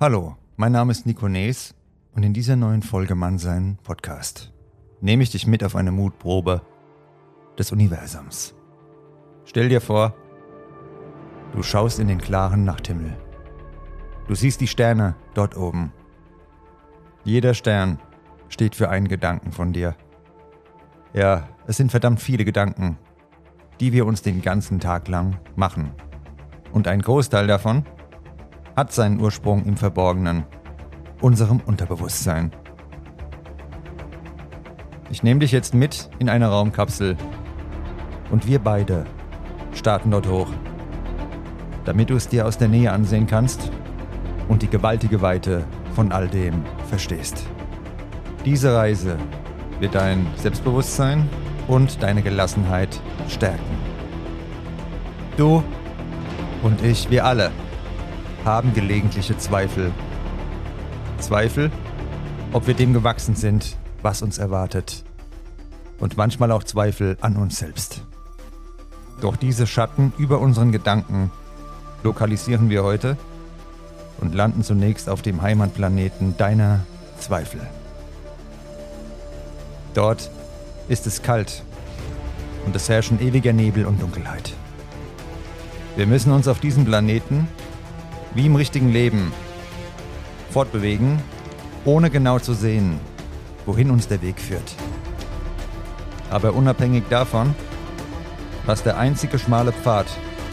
Hallo, mein Name ist Nico Nees und in dieser neuen Folge Mannsein Podcast nehme ich dich mit auf eine Mutprobe des Universums. Stell dir vor, du schaust in den klaren Nachthimmel. Du siehst die Sterne dort oben. Jeder Stern steht für einen Gedanken von dir. Ja, es sind verdammt viele Gedanken, die wir uns den ganzen Tag lang machen. Und ein Großteil davon hat seinen Ursprung im Verborgenen, unserem Unterbewusstsein. Ich nehme dich jetzt mit in eine Raumkapsel und wir beide starten dort hoch, damit du es dir aus der Nähe ansehen kannst und die gewaltige Weite von all dem verstehst. Diese Reise wird dein Selbstbewusstsein und deine Gelassenheit stärken. Du und ich, wir alle haben gelegentliche Zweifel. Zweifel, ob wir dem gewachsen sind, was uns erwartet. Und manchmal auch Zweifel an uns selbst. Doch diese Schatten über unseren Gedanken lokalisieren wir heute und landen zunächst auf dem Heimatplaneten deiner Zweifel. Dort ist es kalt und es herrschen ewiger Nebel und Dunkelheit. Wir müssen uns auf diesem Planeten, wie im richtigen Leben, fortbewegen, ohne genau zu sehen, wohin uns der Weg führt. Aber unabhängig davon, was der einzige schmale Pfad,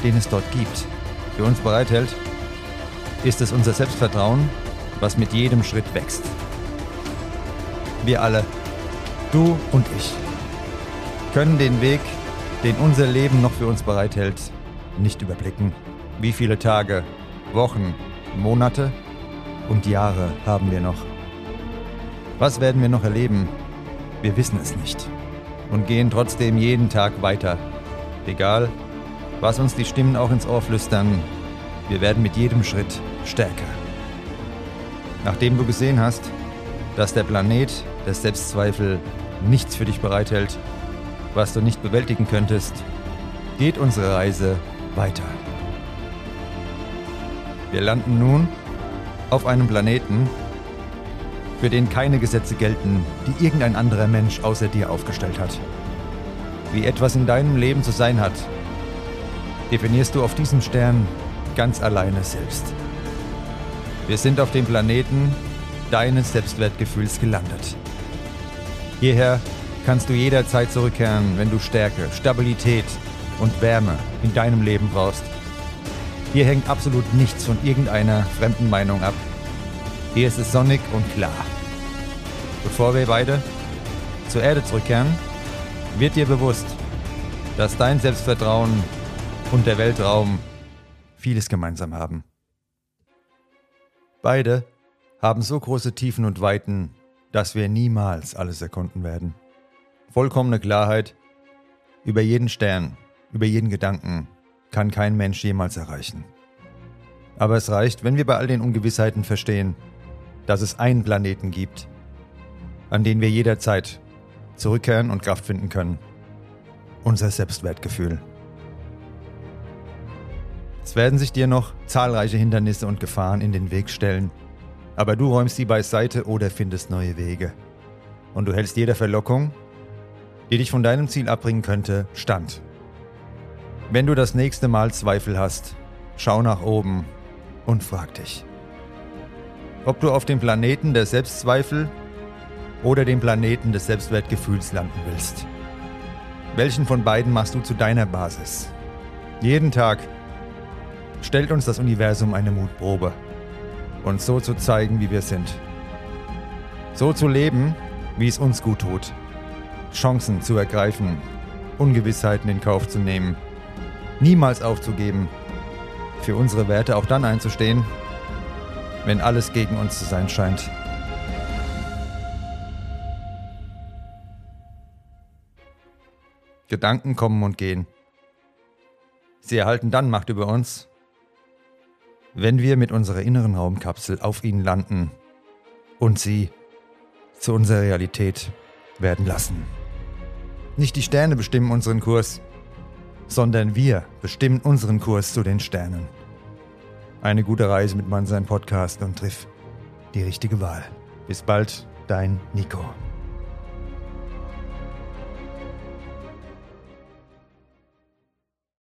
den es dort gibt, für uns bereithält, ist es unser Selbstvertrauen, was mit jedem Schritt wächst. Wir alle, du und ich, können den Weg, den unser Leben noch für uns bereithält, nicht überblicken. Wie viele Tage, Wochen, Monate und Jahre haben wir noch? Was werden wir noch erleben? Wir wissen es nicht und gehen trotzdem jeden Tag weiter. Egal, was uns die Stimmen auch ins Ohr flüstern, wir werden mit jedem Schritt stärker. Nachdem du gesehen hast, dass der Planet der Selbstzweifel nichts für dich bereithält, was du nicht bewältigen könntest, geht unsere Reise weiter. Wir landen nun auf einem Planeten, für den keine Gesetze gelten, die irgendein anderer Mensch außer dir aufgestellt hat. Wie etwas in deinem Leben zu sein hat, definierst du auf diesem Stern ganz alleine selbst. Wir sind auf dem Planeten deines Selbstwertgefühls gelandet. Hierher kannst du jederzeit zurückkehren, wenn du Stärke, Stabilität und Wärme in deinem Leben brauchst. Hier hängt absolut nichts von irgendeiner fremden Meinung ab. Hier ist es sonnig und klar. Bevor wir beide zur Erde zurückkehren, wird dir bewusst, dass dein Selbstvertrauen und der Weltraum vieles gemeinsam haben. Beide haben so große Tiefen und Weiten, dass wir niemals alles erkunden werden. Vollkommene Klarheit über jeden Stern, über jeden Gedanken kann kein Mensch jemals erreichen. Aber es reicht, wenn wir bei all den Ungewissheiten verstehen, dass es einen Planeten gibt, an den wir jederzeit zurückkehren und Kraft finden können. Unser Selbstwertgefühl. Es werden sich dir noch zahlreiche Hindernisse und Gefahren in den Weg stellen, aber du räumst sie beiseite oder findest neue Wege. Und du hältst jeder Verlockung, die dich von deinem Ziel abbringen könnte, stand. Wenn du das nächste Mal Zweifel hast, schau nach oben und frag dich, ob du auf dem Planeten der Selbstzweifel oder dem Planeten des Selbstwertgefühls landen willst. Welchen von beiden machst du zu deiner Basis? Jeden Tag stellt uns das Universum eine Mutprobe, uns so zu zeigen, wie wir sind. So zu leben, wie es uns gut tut. Chancen zu ergreifen, Ungewissheiten in Kauf zu nehmen – niemals aufzugeben, für unsere Werte auch dann einzustehen, wenn alles gegen uns zu sein scheint. Gedanken kommen und gehen. Sie erhalten dann Macht über uns, wenn wir mit unserer inneren Raumkapsel auf ihnen landen und sie zu unserer Realität werden lassen. Nicht die Sterne bestimmen unseren Kurs, sondern wir bestimmen unseren Kurs zu den Sternen. eine gute Reise mit Mannsein Podcast und triff die richtige Wahl. Bis bald, dein Nico.